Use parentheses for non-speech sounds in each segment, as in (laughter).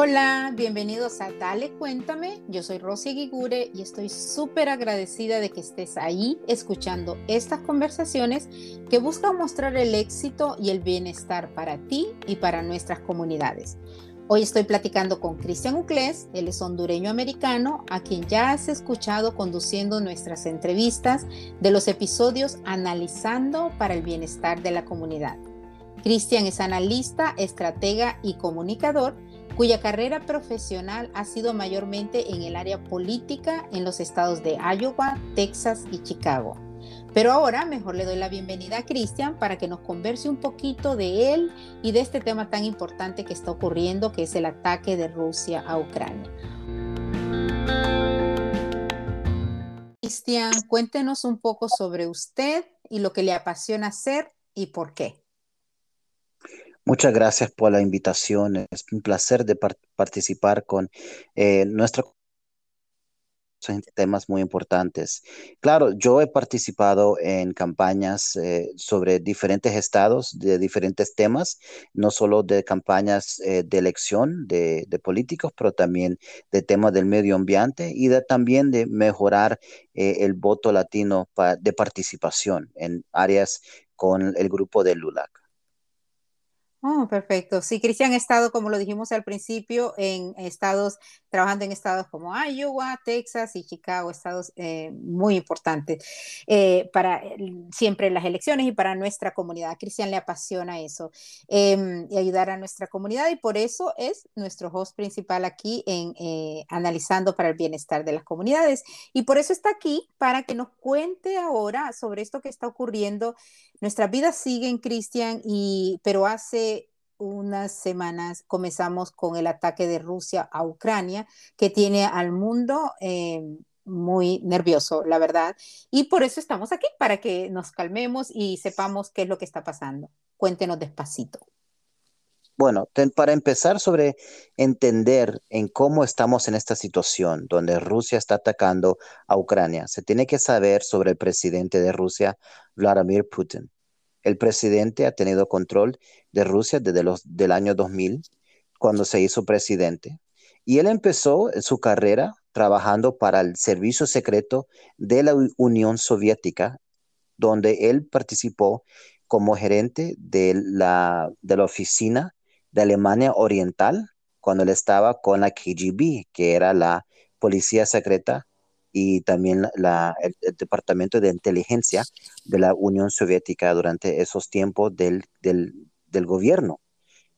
Hola, bienvenidos a Dale Cuéntame. Yo soy Rosy Guigure y estoy súper agradecida de que estés ahí escuchando estas conversaciones que buscan mostrar el éxito y el bienestar para ti y para nuestras comunidades. Hoy estoy platicando con Cristian Uclés, él es hondureño americano, a quien ya has escuchado conduciendo nuestras entrevistas de los episodios Analizando para el Bienestar de la Comunidad. Cristian es analista, estratega y comunicador cuya carrera profesional ha sido mayormente en el área política en los estados de Iowa, Texas y Chicago. Pero ahora mejor le doy la bienvenida a Cristian para que nos converse un poquito de él y de este tema tan importante que está ocurriendo, que es el ataque de Rusia a Ucrania. Cristian, cuéntenos un poco sobre usted y lo que le apasiona hacer y por qué. Muchas gracias por la invitación. Es un placer de participar con eh, nuestra temas muy importantes. Claro, yo he participado en campañas eh, sobre diferentes estados de diferentes temas, no solo de campañas eh, de elección de, políticos, pero también de temas del medio ambiente y también de mejorar el voto latino de participación en áreas con el grupo de LULAC. Oh, perfecto. Sí, Cristian ha estado, como lo dijimos al principio, en estados, trabajando en estados como Iowa, Texas y Chicago, estados eh, muy importantes eh, para siempre las elecciones y para nuestra comunidad. Cristian le apasiona eso em, y ayudar a nuestra comunidad y por eso es nuestro host principal aquí en eh, Analizando para el Bienestar de las Comunidades. Y por eso está aquí para que nos cuente ahora sobre esto que está ocurriendo Nuestras vidas siguen, Cristian, y pero hace unas semanas comenzamos con el ataque de Rusia a Ucrania, que tiene al mundo eh, muy nervioso, la verdad. Y por eso estamos aquí, para que nos calmemos y sepamos qué es lo que está pasando. Cuéntenos despacito. Bueno, para empezar sobre entender en cómo estamos en esta situación donde Rusia está atacando a Ucrania, se tiene que saber sobre el presidente de Rusia, Vladimir Putin. El presidente ha tenido control de Rusia desde los, del año 2000, cuando se hizo presidente, y él empezó su carrera trabajando para el servicio secreto de la Unión Soviética, donde él participó como gerente de la, de la oficina de Alemania Oriental cuando él estaba con la KGB, que era la policía secreta y también el, Departamento de Inteligencia de la Unión Soviética durante esos tiempos del, gobierno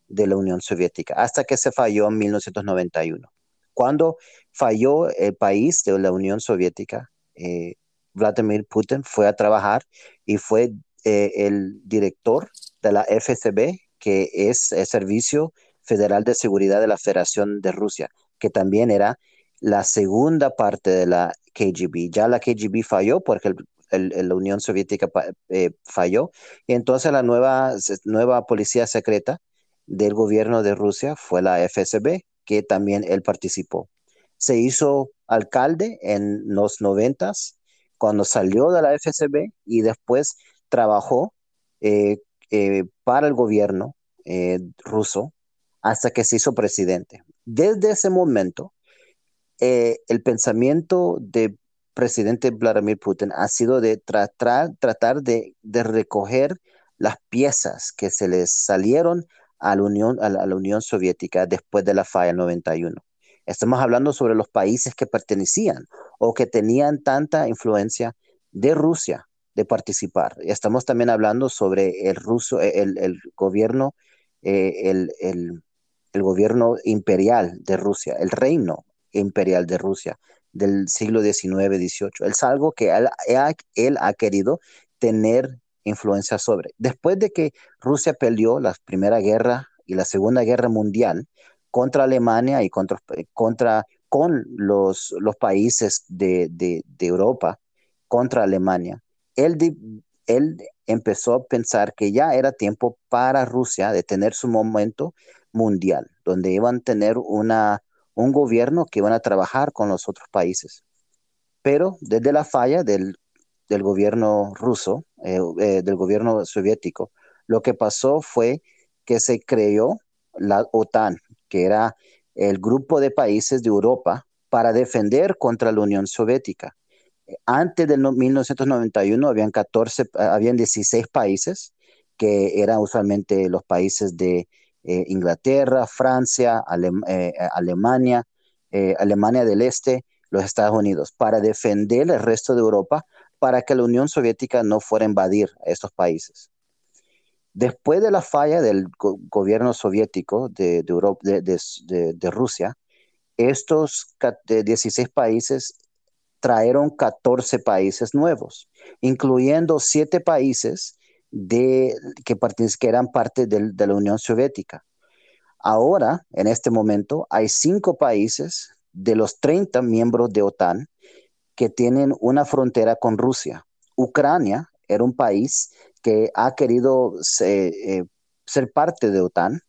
de la Unión Soviética, hasta que se falló en 1991. Cuando falló el país de la Unión Soviética, eh, Vladimir Putin fue a trabajar y fue eh, el director de la FSB, que es el Servicio Federal de Seguridad de la Federación de Rusia, que también era la segunda parte de la KGB. Ya la KGB falló porque la Unión Soviética eh, falló. Y entonces la nueva, nueva policía secreta del gobierno de Rusia fue la FSB, que también él participó. Se hizo alcalde en los noventas, cuando salió de la FSB y después trabajó eh, eh, para el gobierno ruso hasta que se hizo presidente. Desde ese momento, eh, el pensamiento del presidente Vladimir Putin ha sido de tratar, tratar de, recoger las piezas que se les salieron a la, Unión, Soviética después de la falla 91. Estamos hablando sobre los países que pertenecían o que tenían tanta influencia de Rusia de participar. Estamos también hablando sobre el ruso, eh, el, gobierno, eh, el, gobierno imperial de Rusia, el reino imperial de Rusia del siglo XIX, XVIII. Es algo que él, él ha querido tener influencia sobre. Después de que Rusia peleó la Primera Guerra y la Segunda Guerra Mundial contra Alemania y contra, contra con los, los países de, de Europa, contra Alemania, él, empezó a pensar que ya era tiempo para Rusia de tener su momento mundial, donde iban a tener una, un gobierno que iban a trabajar con los otros países. Pero desde la falla del, gobierno ruso, eh, eh, del gobierno soviético, lo que pasó fue que se creó la OTAN, que era el grupo de países de Europa para defender contra la Unión Soviética. Antes del 1991 habían 14, habían 16 países que eran usualmente los países de eh, Inglaterra, Francia, eh, Alemania, eh, Alemania del Este, los Estados Unidos, para defender el resto de Europa, para que la Unión Soviética no fuera a invadir a estos países. Después de la falla del gobierno soviético de, de, Rusia, estos 16 países trajeron 14 países nuevos, incluyendo 7 países de, que, que eran parte de la Unión Soviética. Ahora, en este momento, hay 5 países de los 30 miembros de OTAN que tienen una frontera con Rusia. Ucrania era un país que ha querido eh, ser parte de OTAN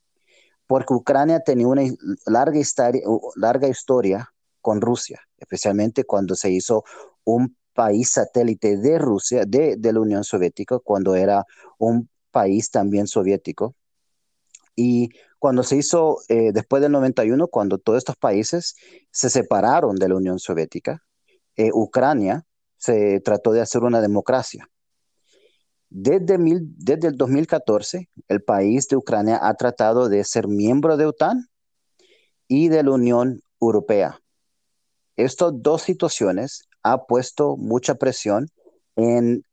porque Ucrania tenía una larga historia, larga historia con Rusia, especialmente cuando se hizo un país satélite de Rusia, de, la Unión Soviética, cuando era un país también soviético. Y cuando se hizo, eh, después del 91, cuando todos estos países se separaron de la Unión Soviética, eh, Ucrania se trató de hacer una democracia. Desde, desde el 2014, el país de Ucrania ha tratado de ser miembro de OTAN y de la Unión Europea. Estas dos situaciones ha puesto mucha presión en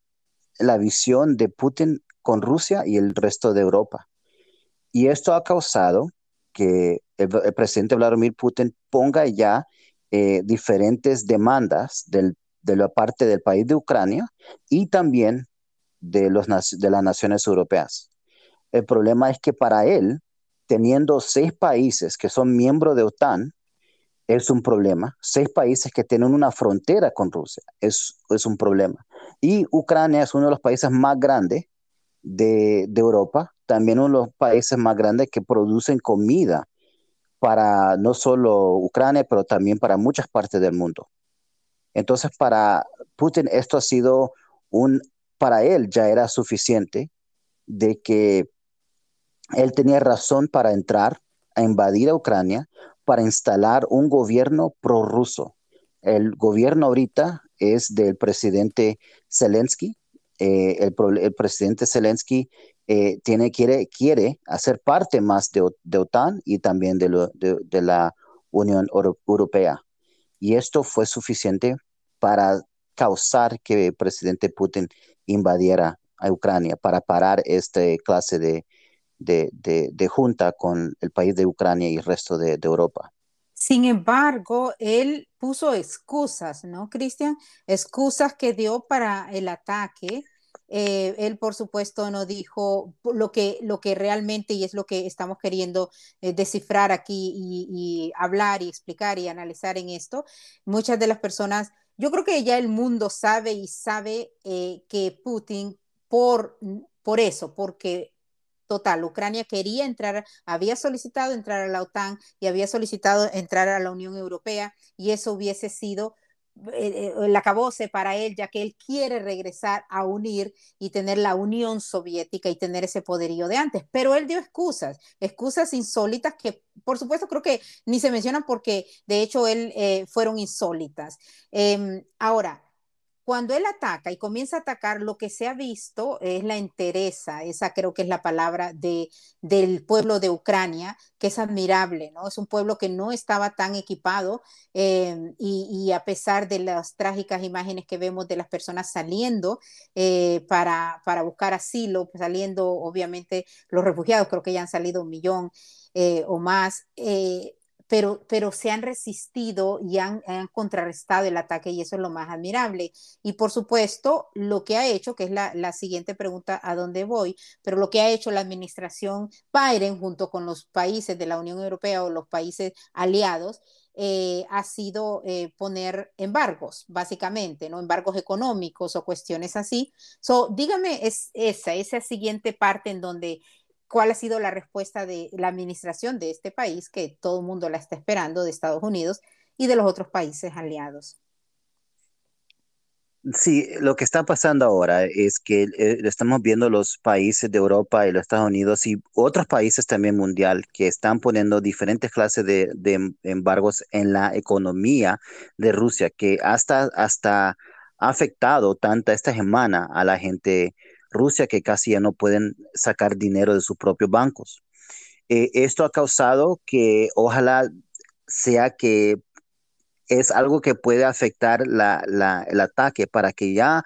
la visión de Putin con Rusia y el resto de Europa. Y esto ha causado que el, presidente Vladimir Putin ponga ya eh, diferentes demandas de la parte del país de Ucrania y también de, los, de las naciones europeas. El problema es que para él, teniendo seis países que son miembros de OTAN, es un problema. Seis países que tienen una frontera con Rusia es, es un problema. Y Ucrania es uno de los países más grandes de, de, Europa, también uno de los países más grandes que producen comida para no solo Ucrania, pero también para muchas partes del mundo. Entonces, para Putin esto ha sido un para él ya era suficiente de que él tenía razón para entrar a invadir a Ucrania para instalar un gobierno prorruso. El gobierno ahorita es del presidente Zelensky. Eh, el, presidente Zelensky eh, tiene, quiere, quiere hacer parte más de, OTAN y también de, de la Unión Europea. Y esto fue suficiente para causar que el presidente Putin invadiera a Ucrania para parar esta clase de, de, junta con el país de Ucrania y el resto de, Europa. Sin embargo, él puso excusas, ¿no, Cristian? Excusas que dio para el ataque. Eh, él, por supuesto, no dijo lo que, lo que realmente, y es lo que estamos queriendo eh, descifrar aquí y, y, hablar y explicar y analizar en esto. Muchas de las personas yo creo que ya el mundo sabe y sabe eh, que Putin, por, por eso, porque total, Ucrania quería entrar, había solicitado entrar a la OTAN y había solicitado entrar a la Unión Europea y eso hubiese sido eh, eh, el acabose para él, ya que él quiere regresar a unir y tener la Unión Soviética y tener ese poderío de antes. Pero él dio excusas, excusas insólitas que, por supuesto, creo que ni se mencionan porque, de hecho, él eh, fueron insólitas. Em, ahora, cuando él ataca y comienza a atacar, lo que se ha visto es la entereza, esa creo que es la palabra de, del pueblo de Ucrania, que es admirable, ¿no? Es un pueblo que no estaba tan equipado eh, y, a pesar de las trágicas imágenes que vemos de las personas saliendo eh, para, para, buscar asilo, pues saliendo obviamente los refugiados, creo que ya han salido un millón eh, o más pero, pero se han resistido y han, contrarrestado el ataque y eso es lo más admirable. Y por supuesto, lo que ha hecho, que es la, la, siguiente pregunta a dónde voy, pero lo que ha hecho la administración Biden junto con los países de la Unión Europea o los países aliados, eh, ha sido eh, poner embargos, básicamente, ¿no? Embargos económicos o cuestiones así. So, dígame es esa, esa siguiente parte en donde cuál ha sido la respuesta de la administración de este país, que todo el mundo la está esperando, de Estados Unidos y de los otros países aliados. Sí, lo que está pasando ahora es que eh, estamos viendo los países de Europa y los Estados Unidos y otros países también mundial que están poniendo diferentes clases de, de em- embargos en la economía de Rusia, que hasta, hasta ha afectado tanta esta semana a la gente Rusia que casi ya no pueden sacar dinero de sus propios bancos. Eh, esto ha causado que ojalá sea que es algo que puede afectar la, la- el ataque para que ya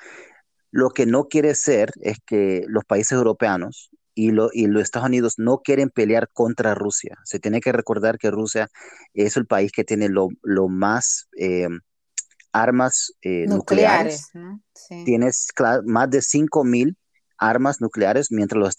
lo que no quiere ser es que los países europeos y, lo, y los Estados Unidos no quieren pelear contra Rusia. Se tiene que recordar que Rusia es el país que tiene lo, lo más eh, armas eh, Nucleares, nucleares. ¿no? Sí. Tienes más de 5.000 armas nucleares, mientras los,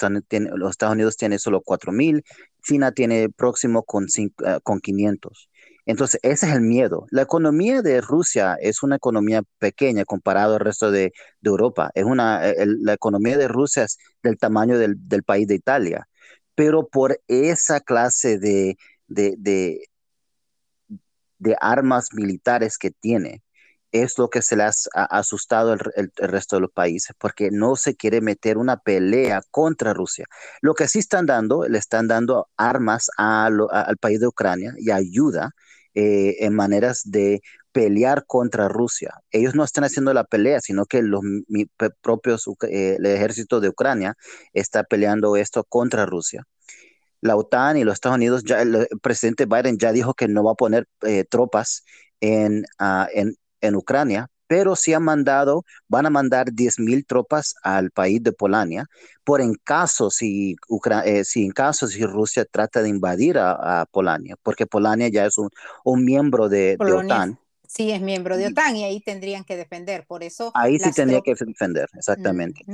Estados Unidos tiene solo 4.000. China tiene próximo con, cin- ah, con 500. Entonces, ese es el miedo. La economía de Rusia es una economía pequeña comparado al resto de, Europa. Es una, eh, la economía de Rusia es del tamaño del, del país de Italia. Pero por esa clase de, de de armas militares que tiene es lo que se le ha as- ha asustado el, el- resto de los países, porque no se quiere meter una pelea contra Rusia. Lo que sí están dando, le están dando armas al país de Ucrania y ayuda eh, en maneras de pelear contra Rusia. Ellos no están haciendo la pelea, sino que los propios, eh, el ejército de Ucrania está peleando esto contra Rusia la OTAN y los Estados Unidos, ya el, el presidente Biden ya dijo que no va a poner eh, tropas en, ah, en, en Ucrania, pero sí han mandado, van a mandar 10.000 tropas al país de Polonia, por en caso si, Ucra- eh, si en caso si Rusia trata de invadir a, a Polonia, porque Polonia ya es un, un miembro de, de OTAN, sí es miembro de OTAN y ahí tendrían que defender. Por eso ahí sí tendría que defender, exactamente.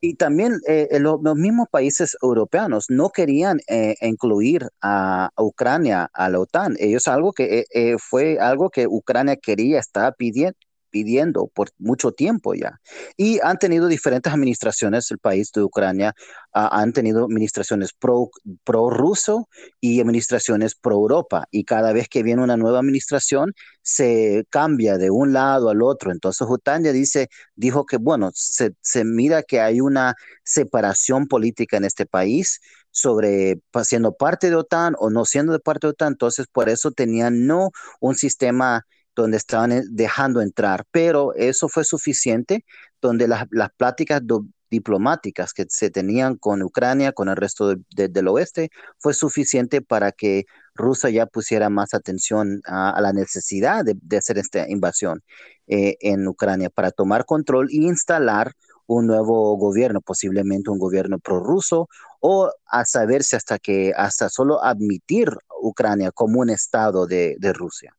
Y también eh, eh, lo- los mismos países europeos no querían eh, incluir a, a Ucrania a la OTAN. Ellos algo que eh, eh, fue algo que Ucrania quería, estaba pidiendo pidiendo por mucho tiempo ya. Y han tenido diferentes administraciones, el país de Ucrania ah, han tenido administraciones pro, pro ruso y administraciones pro Europa. Y cada vez que viene una nueva administración, se cambia de un lado al otro. Entonces, Utania dice, dijo que, bueno, se, se mira que hay una separación política en este país sobre siendo parte de OTAN o no siendo de parte de OTAN. Entonces, por eso tenían no un sistema donde estaban eh, dejando entrar, pero eso fue suficiente, donde las, las pláticas diplomáticas que se tenían con Ucrania, con el resto de- de- del oeste, fue suficiente para que Rusia ya pusiera más atención a, la necesidad de, hacer esta invasión eh, en Ucrania para tomar control e instalar un nuevo gobierno, posiblemente un gobierno prorruso, o a saberse hasta que, hasta solo admitir Ucrania como un estado de Rusia.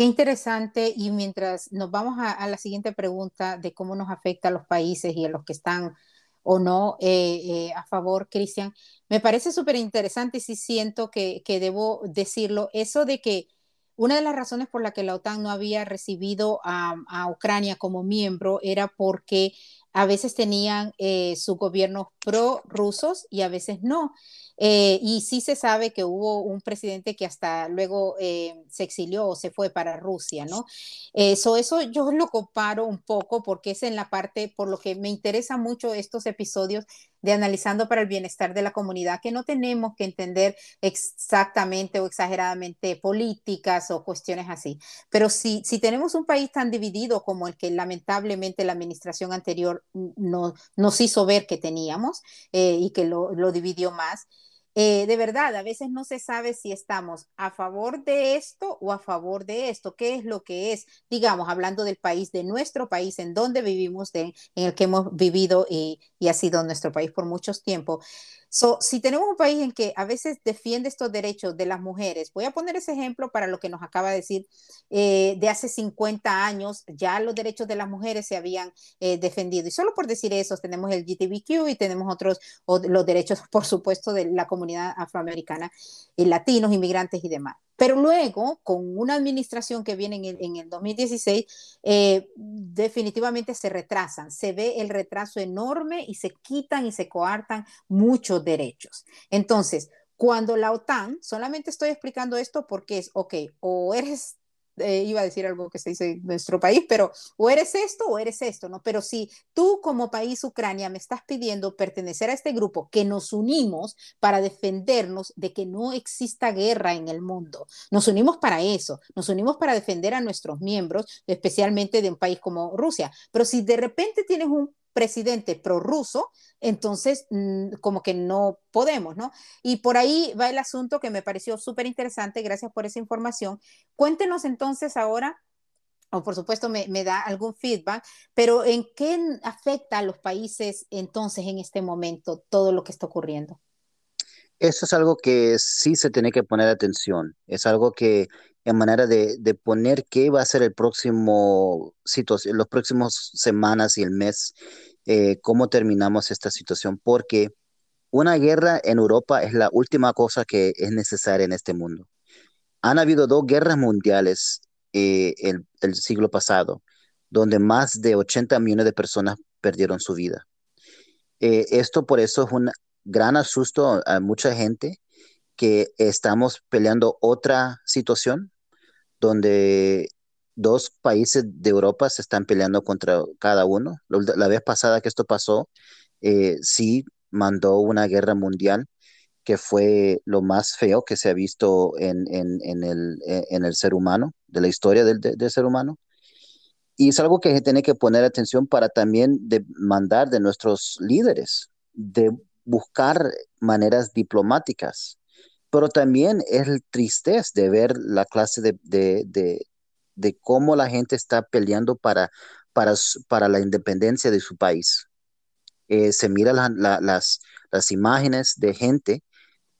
Qué interesante. Y mientras nos vamos a, la siguiente pregunta de cómo nos afecta a los países y a los que están o no eh, eh, a favor, Cristian, me parece súper interesante y sí siento que, que debo decirlo, eso de que una de las razones por la que la OTAN no había recibido a, a Ucrania como miembro era porque a veces tenían eh, sus gobiernos pro-rusos y a veces no. Eh, y sí se sabe que hubo un presidente que hasta luego eh, se exilió o se fue para Rusia, ¿no? Eso, eso yo lo comparo un poco porque es en la parte, por lo que me interesa mucho estos episodios de analizando para el bienestar de la comunidad, que no tenemos que entender exactamente o exageradamente políticas o cuestiones así. Pero si, si tenemos un país tan dividido como el que lamentablemente la administración anterior no, nos hizo ver que teníamos eh, y que lo, lo dividió más, eh, de verdad, a veces no se sabe si estamos a favor de esto o a favor de esto. ¿Qué es lo que es? Digamos, hablando del país, de nuestro país, en donde vivimos, de, en el que hemos vivido y, y ha sido nuestro país por muchos tiempos. So, si tenemos un país en que a veces defiende estos derechos de las mujeres, voy a poner ese ejemplo para lo que nos acaba de decir, eh, de hace 50 años ya los derechos de las mujeres se habían eh, defendido. Y solo por decir eso, tenemos el GTBQ y tenemos otros, o los derechos, (laughs) por supuesto, de la comunidad afroamericana, y latinos, inmigrantes y demás. Pero luego, con una administración que viene en el, en el 2016, eh, definitivamente se retrasan. Se ve el retraso enorme y se quitan y se coartan muchos derechos. Entonces, cuando la OTAN, solamente estoy explicando esto porque es, ok, o eres eh, iba a decir algo que se dice en nuestro país, pero o eres esto o eres esto, ¿no? Pero si tú como país Ucrania me estás pidiendo pertenecer a este grupo, que nos unimos para defendernos de que no exista guerra en el mundo, nos unimos para eso, nos unimos para defender a nuestros miembros, especialmente de un país como Rusia, pero si de repente tienes un presidente prorruso, entonces mm, como que no podemos, ¿no? Y por ahí va el asunto que me pareció súper interesante, gracias por esa información. Cuéntenos entonces ahora, o por supuesto me, me, da algún feedback, pero ¿en qué afecta a los países entonces en este momento todo lo que está ocurriendo? Eso es algo que sí se tiene que poner atención, es algo que en manera de, de poner qué va a ser el próximo situación, los próximos semanas y el mes eh, cómo terminamos esta situación, porque una guerra en Europa es la última cosa que es necesaria en este mundo. Han habido dos guerras mundiales eh, el, el, siglo pasado, donde más de 80 millones de personas perdieron su vida. Eh, esto por eso es un gran asusto a mucha gente que estamos peleando otra situación donde dos países de Europa se están peleando contra cada uno. La vez pasada que esto pasó, eh, sí mandó una guerra mundial que fue lo más feo que se ha visto en, el, e, en el, ser humano, de la historia del, ser humano. Y es algo que se tiene que poner atención para también demandar de nuestros líderes, de buscar maneras diplomáticas. Pero también es el tristez de ver la clase de, de cómo la gente está peleando para, para, para la independencia de su país. Eh, se mira las, las imágenes de gente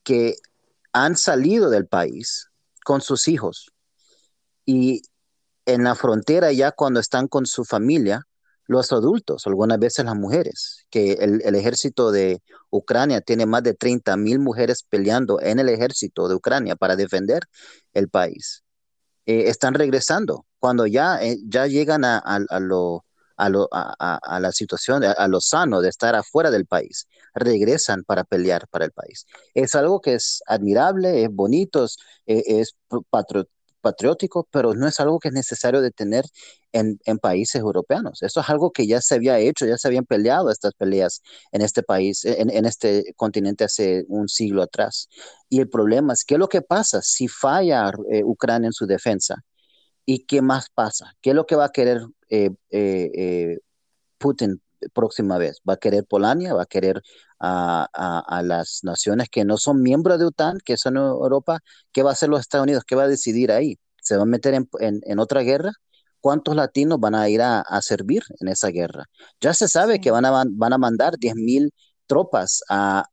que han salido del país con sus hijos y en la frontera ya cuando están con su familia, los adultos, algunas veces las mujeres, que el, ejército de Ucrania tiene más de 30 mil mujeres peleando en el ejército de Ucrania para defender el país. Eh, están regresando. Cuando ya, eh, ya llegan a, lo, a, lo, a, la situación, a, lo sano de estar afuera del país, regresan para pelear para el país. Es algo que es admirable, es bonito, es, es patriótico, pero no es algo que es necesario de tener en, países europeos. Eso es algo que ya se había hecho, ya se habían peleado estas peleas en este país, en, este continente hace un siglo atrás. Y el problema es, ¿qué es lo que pasa si falla eh, Ucrania en su defensa? ¿Y qué más pasa? ¿Qué es lo que va a querer eh, eh, Putin próxima vez? ¿Va a querer Polonia? ¿Va a querer a, las naciones que no son miembros de OTAN, que son Europa? ¿Qué va a hacer los Estados Unidos? ¿Qué va a decidir ahí? ¿Se va a meter en, otra guerra? ¿Cuántos latinos van a ir a, servir en esa guerra? Ya se sabe que van a, van a mandar 10.000 tropas a,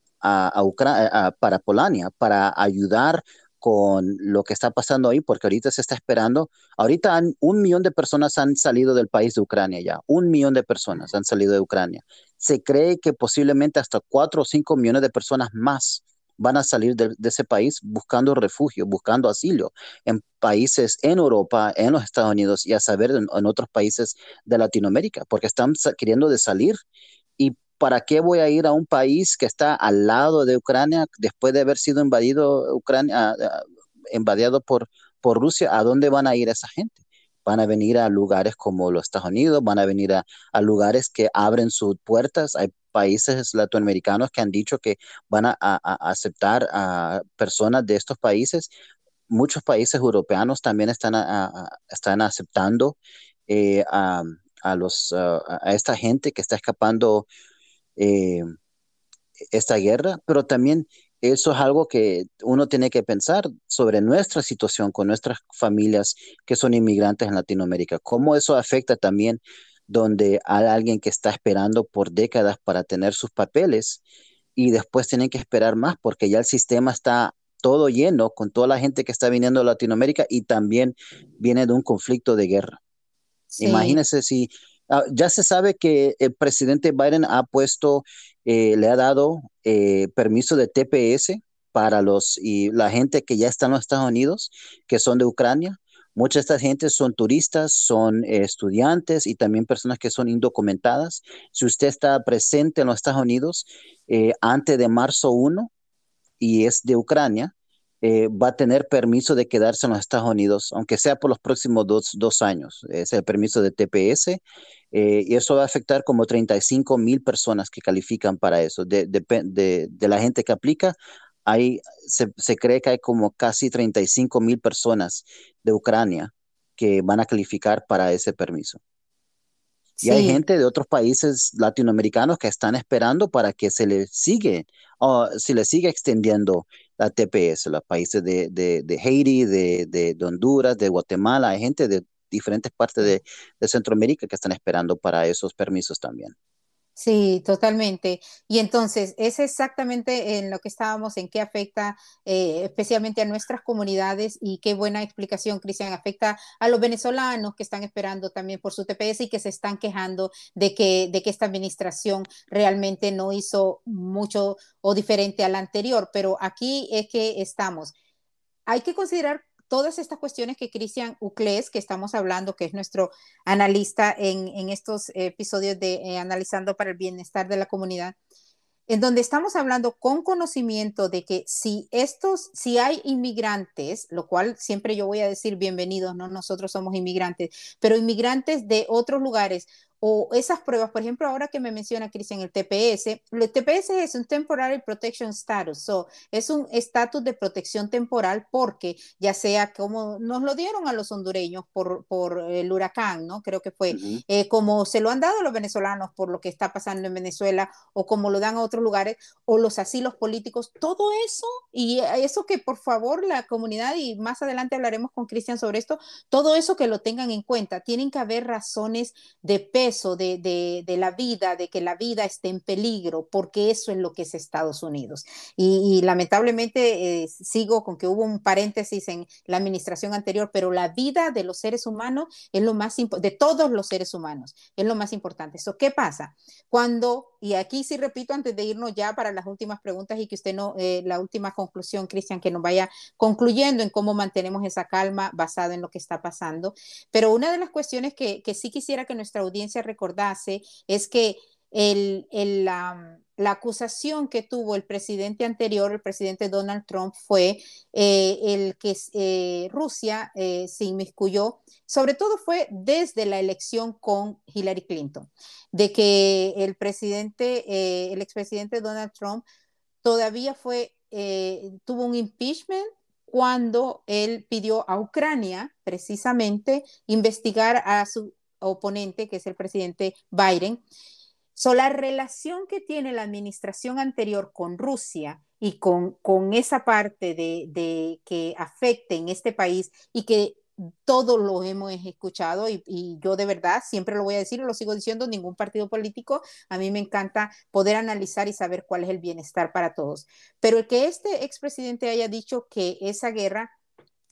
para Polonia para ayudar con lo que está pasando ahí, porque ahorita se está esperando, ahorita un millón de personas han salido del país de Ucrania ya, un millón de personas han salido de Ucrania. Se cree que posiblemente hasta cuatro o cinco millones de personas más van a salir de, ese país buscando refugio, buscando asilo en países en Europa, en los Estados Unidos y a saber en, en otros países de Latinoamérica, porque están queriendo de salir ¿para qué voy a ir a un país que está al lado de Ucrania después de haber sido invadido Ucrania, invadido por, por Rusia? ¿A dónde van a ir esa gente? Van a venir a lugares como los Estados Unidos, van a venir a, lugares que abren sus puertas. Hay países latinoamericanos que han dicho que van a, aceptar a personas de estos países. Muchos países europeos también están, están aceptando eh, a, los, a esta gente que está escapando eh, esta guerra, pero también eso es algo que uno tiene que pensar sobre nuestra situación con nuestras familias que son inmigrantes en Latinoamérica, cómo eso afecta también donde hay alguien que está esperando por décadas para tener sus papeles y después tienen que esperar más porque ya el sistema está todo lleno con toda la gente que está viniendo a Latinoamérica y también viene de un conflicto de guerra. Imagínense si Ah, ya se sabe que el presidente Biden ha puesto, eh, le ha dado eh, permiso de TPS para los y la gente que ya está en los Estados Unidos, que son de Ucrania. Muchas de estas gente son turistas, son eh, estudiantes y también personas que son indocumentadas. Si usted está presente en los Estados Unidos antes de marzo 1 y es de Ucrania, eh, va a tener permiso de quedarse en los Estados Unidos, aunque sea por los próximos dos, años. Es el permiso de TPS eh, y eso va a afectar como 35 mil personas que califican para eso. De, de, la gente que aplica, hay, se, se, cree que hay como casi 35 mil personas de Ucrania que van a calificar para ese permiso. Y hay gente de otros países latinoamericanos que están esperando para que se les sigue, o se les siga extendiendo la TPS, los países de, de, Haití, de, de, Honduras, de Guatemala, hay gente de diferentes partes de, de Centroamérica que están esperando para esos permisos también. Sí, totalmente. Y entonces, es exactamente en lo que estábamos, en qué afecta eh, especialmente a nuestras comunidades y qué buena explicación, Cristian, afecta a los venezolanos que están esperando también por su TPS y que se están quejando de que, de que esta administración realmente no hizo mucho o diferente a la anterior. Pero aquí es que estamos. Hay que considerar todas estas cuestiones que Cristian Uclés, que estamos hablando, que es nuestro analista en, estos episodios de eh, Analizando para el Bienestar de la Comunidad, en donde estamos hablando con conocimiento de que si estos, si hay inmigrantes, lo cual siempre yo voy a decir bienvenidos, no nosotros somos inmigrantes, pero inmigrantes de otros lugares o esas pruebas, por ejemplo, ahora que me menciona Cristian el TPS, el TPS es un Temporary Protection Status, so, es un estatus de protección temporal porque ya sea como nos lo dieron a los hondureños por, por el huracán, ¿no? Creo que fue, eh, como se lo han dado a los venezolanos por lo que está pasando en Venezuela o como lo dan a otros lugares o los asilos políticos, todo eso y eso que por favor la comunidad y más adelante hablaremos con Cristian sobre esto, todo eso que lo tengan en cuenta, tienen que haber razones de peso de, la vida, de que la vida esté en peligro, porque eso es lo que es Estados Unidos. Y, lamentablemente eh, sigo con que hubo un paréntesis en la administración anterior, pero la vida de los seres humanos es lo más de todos los seres humanos, es lo más importante. Eso, ¿qué pasa? Cuando, y aquí sí repito antes de irnos ya para las últimas preguntas y que usted no, eh, la última conclusión, Cristian, que nos vaya concluyendo en cómo mantenemos esa calma basada en lo que está pasando. Pero una de las cuestiones que, que sí quisiera que nuestra audiencia recordase es que el, la, acusación que tuvo el presidente anterior, el presidente Donald Trump, fue eh, el que eh, Rusia eh, se inmiscuyó, sobre todo fue desde la elección con Hillary Clinton, de que el presidente, el expresidente Donald Trump todavía fue, tuvo un impeachment cuando él pidió a Ucrania precisamente investigar a su oponente, que es el presidente Biden. So, la relación que tiene la administración anterior con Rusia y con, con esa parte de, de, que afecte en este país y que todos lo hemos escuchado y, y, yo de verdad siempre lo voy a decir y lo sigo diciendo, ningún partido político, a mí me encanta poder analizar y saber cuál es el bienestar para todos. Pero el que este expresidente haya dicho que esa guerra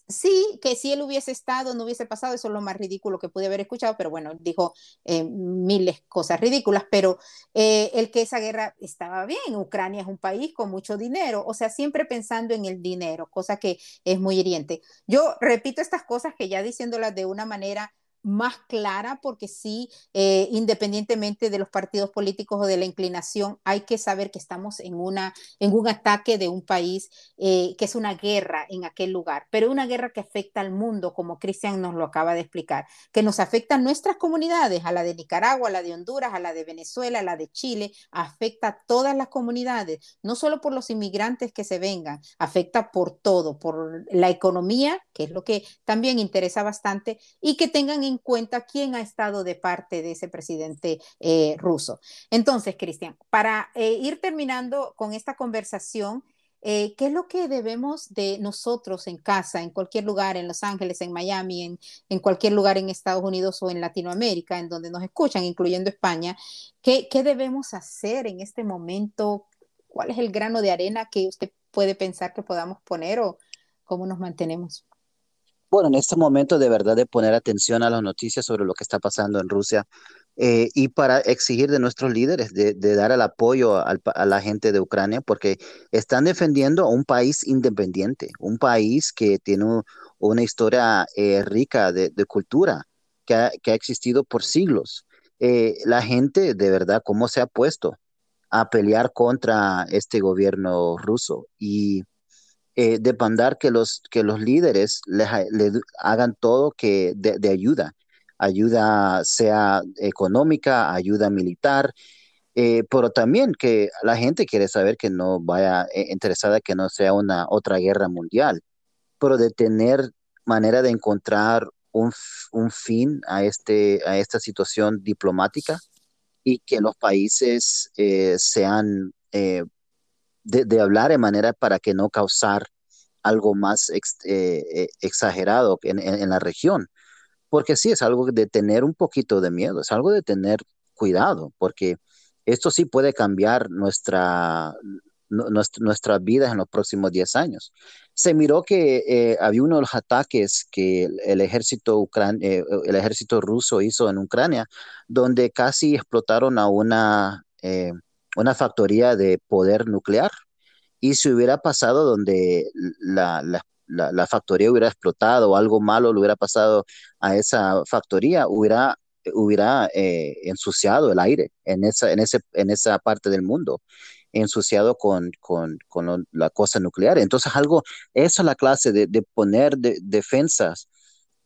Sí, que si él hubiese estado, no hubiese pasado, eso es lo más ridículo que pude haber escuchado, pero bueno, dijo eh, miles cosas ridículas, pero eh, el que esa guerra estaba bien, Ucrania es un país con mucho dinero, o sea, siempre pensando en el dinero, cosa que es muy hiriente. Yo repito estas cosas que ya diciéndolas de una manera más clara, porque sí, eh, independientemente de los partidos políticos o de la inclinación, hay que saber que estamos en, una, en un ataque de un país eh, que es una guerra en aquel lugar, pero una guerra que afecta al mundo, como Cristian nos lo acaba de explicar, que nos afecta a nuestras comunidades, a la de Nicaragua, a la de Honduras, a la de Venezuela, a la de Chile, afecta a todas las comunidades, no solo por los inmigrantes que se vengan, afecta por todo, por la economía, que es lo que también interesa bastante, y que tengan en cuenta quién ha estado de parte de ese presidente eh, ruso. Entonces, Cristian, para eh, ir terminando con esta conversación, eh, ¿qué es lo que debemos de nosotros en casa, en cualquier lugar, en Los Ángeles, en Miami, en, en cualquier lugar en Estados Unidos o en Latinoamérica, en donde nos escuchan, incluyendo España, ¿qué, qué debemos hacer en este momento? ¿Cuál es el grano de arena que usted puede pensar que podamos poner o cómo nos mantenemos? Bueno, en este momento de verdad de poner atención a las noticias sobre lo que está pasando en Rusia eh, y para exigir de nuestros líderes de, dar el apoyo a la gente de Ucrania porque están defendiendo a un país independiente, un país que tiene una historia eh, rica de, cultura que ha, existido por siglos. Eh, la gente de verdad, ¿cómo se ha puesto a pelear contra este gobierno ruso? Y eh, demandar que los, que los líderes les, hagan todo que de, ayuda, ayuda sea económica, ayuda militar, eh, pero también que la gente quiere saber que no vaya eh, interesada que no sea una otra guerra mundial, pero de tener manera de encontrar un, un fin a, este, a esta situación diplomática y que los países eh, sean de, hablar de manera para que no causar algo más exagerado en, en, la región. Porque sí, es algo de tener un poquito de miedo, es algo de tener cuidado, porque esto sí puede cambiar nuestra, nuestra, vida en los próximos 10 años. Se miró que eh, había uno de los ataques que el ejército, eh, el ejército ruso hizo en Ucrania, donde casi explotaron a una, eh, una factoría de poder nuclear. Y si hubiera pasado donde la, la factoría hubiera explotado o algo malo le hubiera pasado a esa factoría, hubiera hubiera eh, ensuciado el aire en esa, en, ese, en esa parte del mundo, ensuciado con, con, con la cosa nuclear. Entonces, algo, esa es la clase de, de poner defensas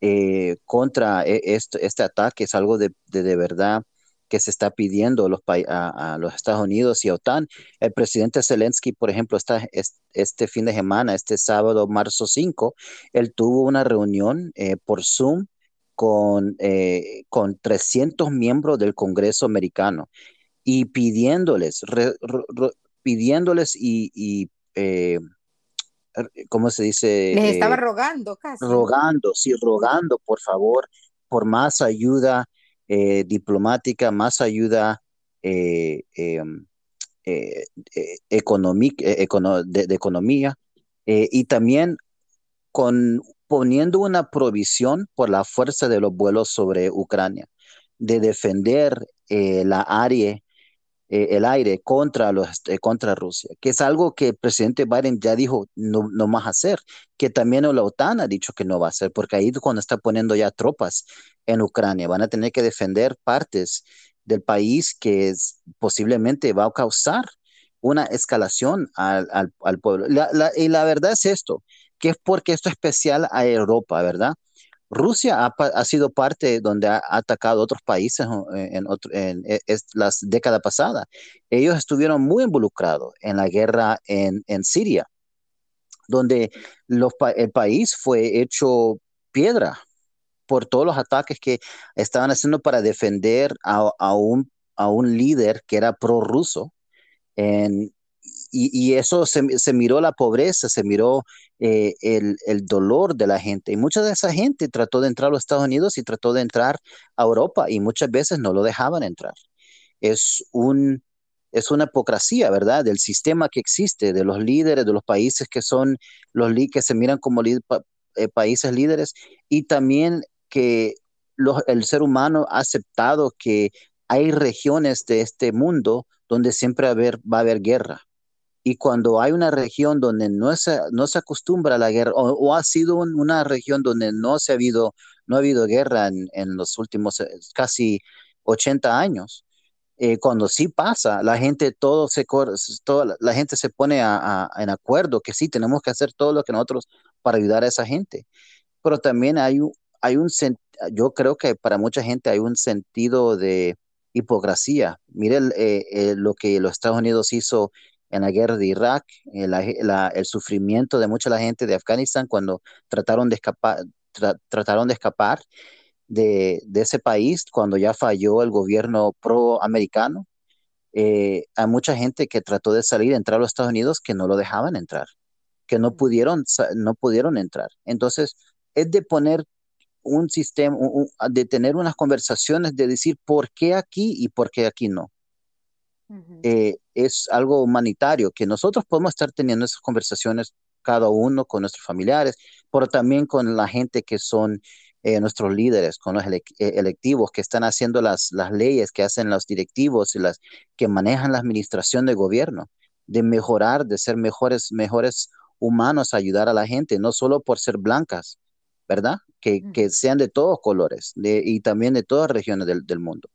eh, contra e, este, este, ataque, es algo de, de, verdad que se está pidiendo los a, a, los Estados Unidos y a OTAN. El presidente Zelensky, por ejemplo, está este fin de semana, este sábado, marzo 5, él tuvo una reunión eh, por Zoom con, eh, con 300 miembros del Congreso americano y pidiéndoles, pidiéndoles y, y eh, ¿cómo se dice? Les estaba eh, rogando casi. Rogando, sí, rogando, por favor, por más ayuda diplomática, más ayuda em, económica, de, de, economía y también con poniendo una provisión por la fuerza de los vuelos sobre Ucrania, de defender eh, la área, eh, el aire contra, los, eh, contra Rusia, que es algo que el presidente Biden ya dijo no, no más hacer, que también la OTAN ha dicho que no va a hacer, porque ahí cuando está poniendo ya tropas en Ucrania, van a tener que defender partes del país que posiblemente va a causar una escalación al, al, pueblo. y la verdad es esto, que es porque esto es especial a Europa, ¿verdad? Rusia ha, sido parte donde ha, atacado otros países en, en, e, las décadas pasadas. Ellos estuvieron muy involucrados en la guerra en, Siria, donde el país fue hecho piedra por todos los ataques que estaban haciendo para defender a, un, a un líder que era prorruso en, y, eso se, miró la pobreza, se miró eh, el, dolor de la gente. Y mucha de esa gente trató de entrar a los Estados Unidos y trató de entrar a Europa y muchas veces no lo dejaban entrar. Es, un, es una hipocresía, ¿verdad? Del sistema que existe, de los líderes, de los países que son los que se miran como eh, países líderes y también que el ser humano ha aceptado que hay regiones de este mundo donde siempre va a haber guerra y cuando hay una región donde no se, no se acostumbra a la guerra, o, ha sido una región donde no, se ha, habido, no ha habido guerra en, los últimos eh, casi 80 años, eh, cuando sí pasa, la gente todo se la gente se pone en acuerdo que sí tenemos que hacer todo lo que nosotros para ayudar a esa gente. Pero también hay hay un yo creo que para mucha gente hay un sentido de hipocresía. Mire eh, lo que los Estados Unidos hizo en la guerra de Irak, el, sufrimiento de mucha la gente de Afganistán cuando trataron de escapar, trataron de, escapar de, ese país cuando ya falló el gobierno pro-americano. Eh, hay mucha gente que trató de salir, entrar a los Estados Unidos, que no lo dejaban entrar, que no pudieron, no pudieron entrar. Entonces, es de poner un sistema, de tener unas conversaciones, de decir por qué aquí y por qué aquí no. Eh, es algo humanitario, que nosotros podemos estar teniendo esas conversaciones cada uno con nuestros familiares, pero también con la gente que son eh, nuestros líderes, con los eh, electivos que están haciendo las, las leyes, que hacen los directivos y las que manejan la administración de gobierno, de mejorar, de ser mejores, mejores humanos, ayudar a la gente, no solo por ser blancas, ¿verdad? Que, que sean de todos colores de, y también de todas regiones del, del mundo.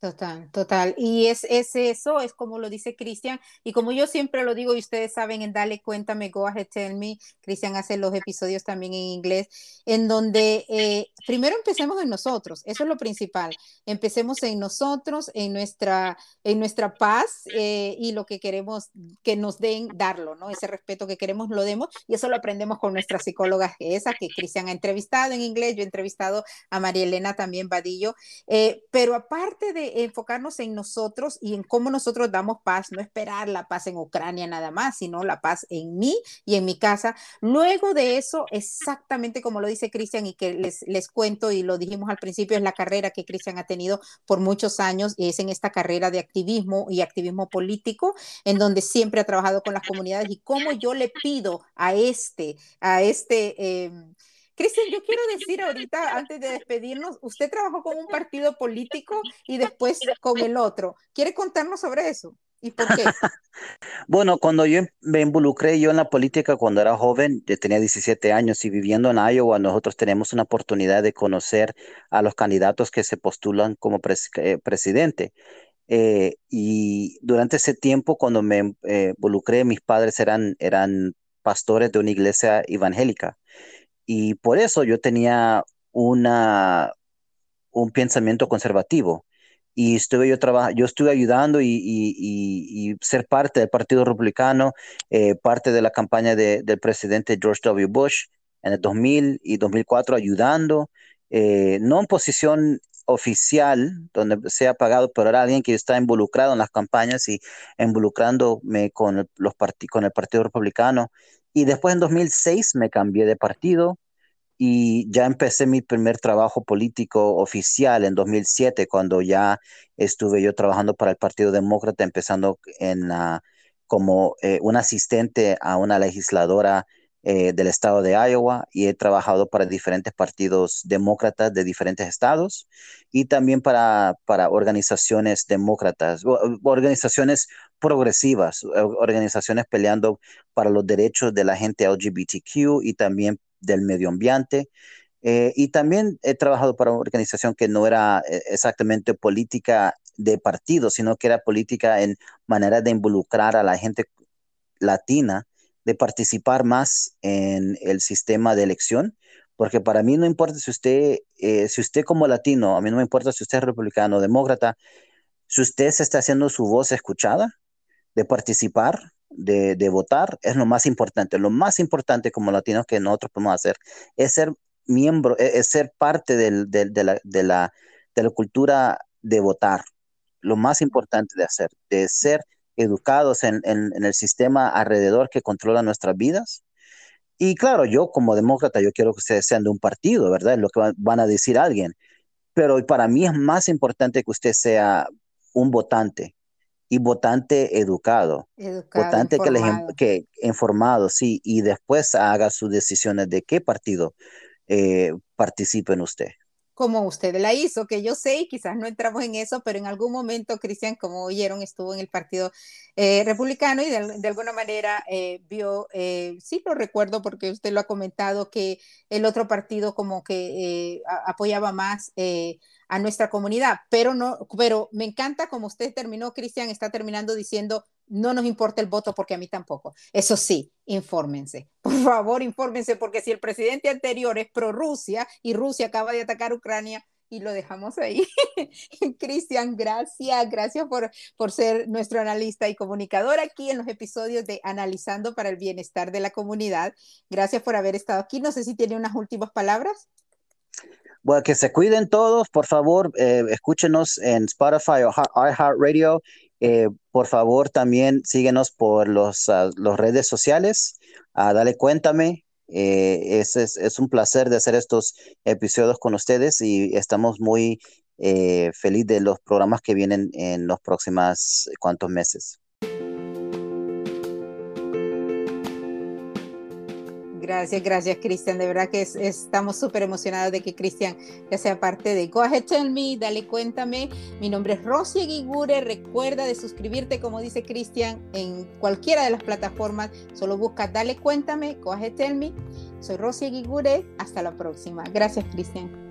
Total, total. Y es, es eso, es como lo dice Cristian, y como yo siempre lo digo, y ustedes saben en Dale Cuéntame, Go Ahead Tell Me, Cristian hace los episodios también en inglés, en donde eh, primero empecemos en nosotros, eso es lo principal, empecemos en nosotros, en nuestra, en nuestra paz eh, y lo que queremos que nos den, darlo, ¿no? Ese respeto que queremos lo demos, y eso lo aprendemos con nuestra psicóloga, esa que Cristian ha entrevistado en inglés, yo he entrevistado a María Elena también Vadillo, eh, pero aparte de enfocarnos en nosotros y en cómo nosotros damos paz, no esperar la paz en Ucrania nada más, sino la paz en mí y en mi casa. Luego de eso, exactamente como lo dice Cristian y que les, les cuento y lo dijimos al principio, es la carrera que Cristian ha tenido por muchos años y es en esta carrera de activismo y activismo político, en donde siempre ha trabajado con las comunidades y cómo yo le pido a este, a este... Eh, Cristian, yo quiero decir ahorita, antes de despedirnos, usted trabajó con un partido político y después con el otro. ¿Quiere contarnos sobre eso? ¿Y por qué? (laughs) bueno, cuando yo me involucré yo en la política cuando era joven, yo tenía 17 años y viviendo en Iowa, nosotros tenemos una oportunidad de conocer a los candidatos que se postulan como eh, presidente. Eh, y durante ese tiempo, cuando me eh, involucré, mis padres eran, eran pastores de una iglesia evangélica. Y por eso yo tenía una, un pensamiento conservativo. Y estuve yo, yo estuve ayudando y, ser parte del Partido Republicano, eh, parte de la campaña del presidente George W. Bush en el 2000 y 2004, ayudando, eh, no en posición oficial, donde sea pagado, pero era alguien que está involucrado en las campañas y involucrándome con, los con el Partido Republicano. Y después en 2006 me cambié de partido y ya empecé mi primer trabajo político oficial en 2007, cuando ya estuve yo trabajando para el Partido Demócrata, empezando en como eh, un asistente a una legisladora eh, del estado de Iowa y he trabajado para diferentes partidos demócratas de diferentes estados y también para, para organizaciones demócratas, organizaciones progresivas, organizaciones peleando para los derechos de la gente LGBTQ y también del medio ambiente. Eh, y también he trabajado para una organización que no era eh, exactamente política de partido, sino que era política en manera de involucrar a la gente latina de participar más en el sistema de elección, porque para mí no importa si usted, eh, si usted como latino, a mí no me importa si usted es republicano o demócrata, si usted se está haciendo su voz escuchada, de participar, de, de, votar, es lo más importante. Lo más importante como latinos que nosotros podemos hacer es ser miembro, e, es, ser parte del, del, de, la, de, la, de la cultura de votar. Lo más importante de hacer, de ser educados en, el sistema alrededor que controla nuestras vidas. Y claro, yo como demócrata, yo quiero que ustedes sean de un partido, ¿verdad? Es lo que van a decir alguien. Pero para mí es más importante que usted sea un votante y votante educado. votante informado. Que, que informado, sí, y después haga sus decisiones de qué partido eh, participe en usted como usted la hizo, que yo sé, y quizás no entramos en eso, pero en algún momento Cristian, como oyeron, estuvo en el Partido eh, Republicano y de, alguna manera eh, vio, eh, sí lo recuerdo porque usted lo ha comentado, que el otro partido como que apoyaba más a nuestra comunidad, pero no, pero me encanta como usted terminó, Cristian está terminando diciendo, no nos importa el voto porque a mí tampoco. Eso sí, infórmense. (laughs) Por favor, infórmense porque si el presidente anterior es pro Rusia y Rusia acaba de atacar Ucrania y lo dejamos ahí. (laughs) Cristian, gracias, gracias por, por ser nuestro analista y comunicador aquí en los episodios de Analizando para el Bienestar de la Comunidad. Gracias por haber estado aquí. No sé si tiene unas últimas palabras. Bueno, que se cuiden todos, por favor, eh, escúchenos en Spotify o iHeartRadio eh, por favor, también síguenos por los, uh, redes sociales. Uh, dale, cuéntame. Eh, es, es, un placer de hacer estos episodios con ustedes y estamos muy eh, felices de los programas que vienen en los próximos cuantos meses. Gracias, gracias Cristian. De verdad que estamos súper emocionados de que Cristian ya sea parte de Go Ahead Tell Me, dale cuéntame. Mi nombre es Rosy Guigure. Recuerda de suscribirte, como dice Cristian, en cualquiera de las plataformas. Solo busca Dale Cuéntame, Go Ahead Tell Me. Soy Rosy Guigure. Hasta la próxima. Gracias, Cristian.